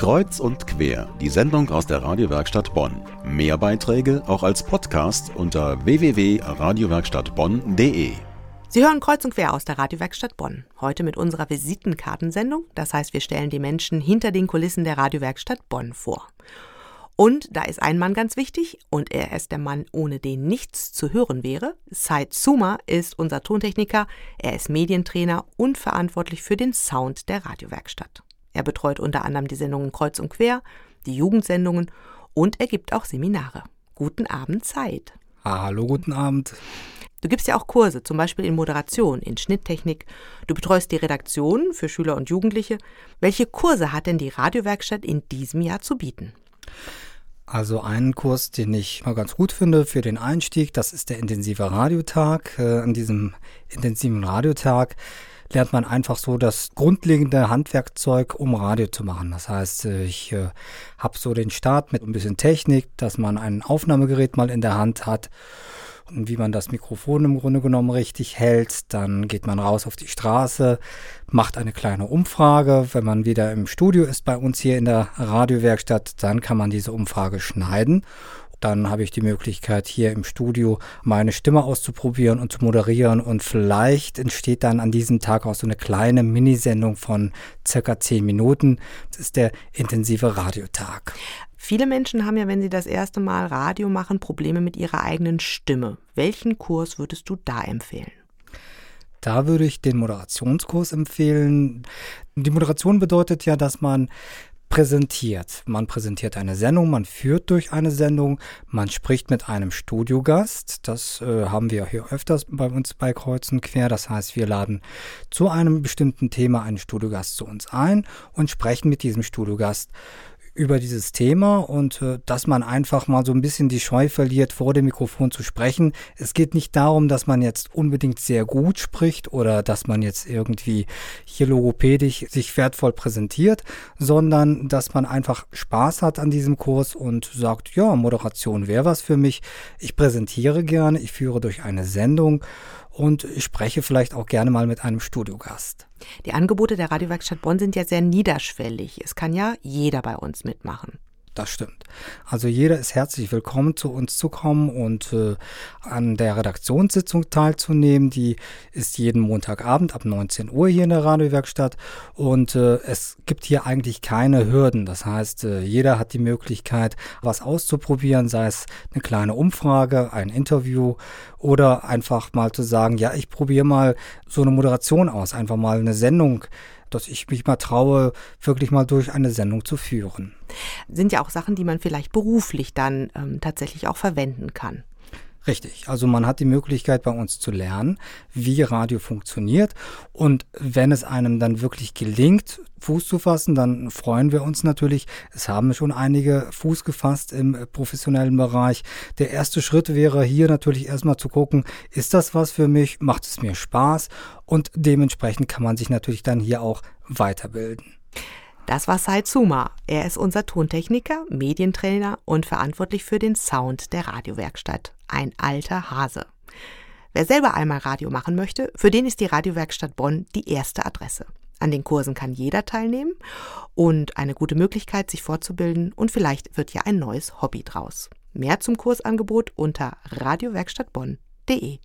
Kreuz und quer, die Sendung aus der Radiowerkstatt Bonn. Mehr Beiträge auch als Podcast unter www.radiowerkstattbonn.de. Sie hören Kreuz und quer aus der Radiowerkstatt Bonn. Heute mit unserer Visitenkartensendung. Das heißt, wir stellen die Menschen hinter den Kulissen der Radiowerkstatt Bonn vor. Und da ist ein Mann ganz wichtig und er ist der Mann, ohne den nichts zu hören wäre. Said Zuma ist unser Tontechniker, er ist Medientrainer und verantwortlich für den Sound der Radiowerkstatt. Er betreut unter anderem die Sendungen Kreuz und Quer, die Jugendsendungen und er gibt auch Seminare. Guten Abend, Zeit. Hallo, guten Abend. Du gibst ja auch Kurse, zum Beispiel in Moderation, in Schnitttechnik. Du betreust die Redaktion für Schüler und Jugendliche. Welche Kurse hat denn die Radiowerkstatt in diesem Jahr zu bieten? Also einen Kurs, den ich mal ganz gut finde für den Einstieg, das ist der intensive Radiotag. Äh, an diesem intensiven Radiotag lernt man einfach so das grundlegende Handwerkzeug, um Radio zu machen. Das heißt, ich äh, habe so den Start mit ein bisschen Technik, dass man ein Aufnahmegerät mal in der Hand hat und wie man das Mikrofon im Grunde genommen richtig hält. Dann geht man raus auf die Straße, macht eine kleine Umfrage. Wenn man wieder im Studio ist bei uns hier in der Radiowerkstatt, dann kann man diese Umfrage schneiden dann habe ich die Möglichkeit, hier im Studio meine Stimme auszuprobieren und zu moderieren. Und vielleicht entsteht dann an diesem Tag auch so eine kleine Minisendung von circa zehn Minuten. Das ist der intensive Radiotag. Viele Menschen haben ja, wenn sie das erste Mal Radio machen, Probleme mit ihrer eigenen Stimme. Welchen Kurs würdest du da empfehlen? Da würde ich den Moderationskurs empfehlen. Die Moderation bedeutet ja, dass man präsentiert. Man präsentiert eine Sendung, man führt durch eine Sendung, man spricht mit einem Studiogast. Das äh, haben wir hier öfters bei uns bei Kreuzen quer. Das heißt, wir laden zu einem bestimmten Thema einen Studiogast zu uns ein und sprechen mit diesem Studiogast über dieses Thema und äh, dass man einfach mal so ein bisschen die Scheu verliert, vor dem Mikrofon zu sprechen. Es geht nicht darum, dass man jetzt unbedingt sehr gut spricht oder dass man jetzt irgendwie hier logopädisch sich wertvoll präsentiert, sondern dass man einfach Spaß hat an diesem Kurs und sagt, ja, Moderation wäre was für mich. Ich präsentiere gerne, ich führe durch eine Sendung und spreche vielleicht auch gerne mal mit einem Studiogast. Die Angebote der Radiowerkstatt Bonn sind ja sehr niederschwellig. Es kann ja jeder bei uns mitmachen. Das stimmt. Also jeder ist herzlich willkommen, zu uns zu kommen und äh, an der Redaktionssitzung teilzunehmen. Die ist jeden Montagabend ab 19 Uhr hier in der Radiowerkstatt und äh, es gibt hier eigentlich keine Hürden. Das heißt, äh, jeder hat die Möglichkeit, was auszuprobieren, sei es eine kleine Umfrage, ein Interview oder einfach mal zu sagen, ja, ich probiere mal so eine Moderation aus, einfach mal eine Sendung dass ich mich mal traue, wirklich mal durch eine Sendung zu führen. Sind ja auch Sachen, die man vielleicht beruflich dann ähm, tatsächlich auch verwenden kann. Richtig. Also man hat die Möglichkeit bei uns zu lernen, wie Radio funktioniert. Und wenn es einem dann wirklich gelingt, Fuß zu fassen, dann freuen wir uns natürlich. Es haben schon einige Fuß gefasst im professionellen Bereich. Der erste Schritt wäre hier natürlich erstmal zu gucken, ist das was für mich? Macht es mir Spaß? Und dementsprechend kann man sich natürlich dann hier auch weiterbilden. Das war Sai Zuma. Er ist unser Tontechniker, Medientrainer und verantwortlich für den Sound der Radiowerkstatt. Ein alter Hase. Wer selber einmal Radio machen möchte, für den ist die Radiowerkstatt Bonn die erste Adresse. An den Kursen kann jeder teilnehmen und eine gute Möglichkeit, sich fortzubilden und vielleicht wird ja ein neues Hobby draus. Mehr zum Kursangebot unter radiowerkstattbonn.de.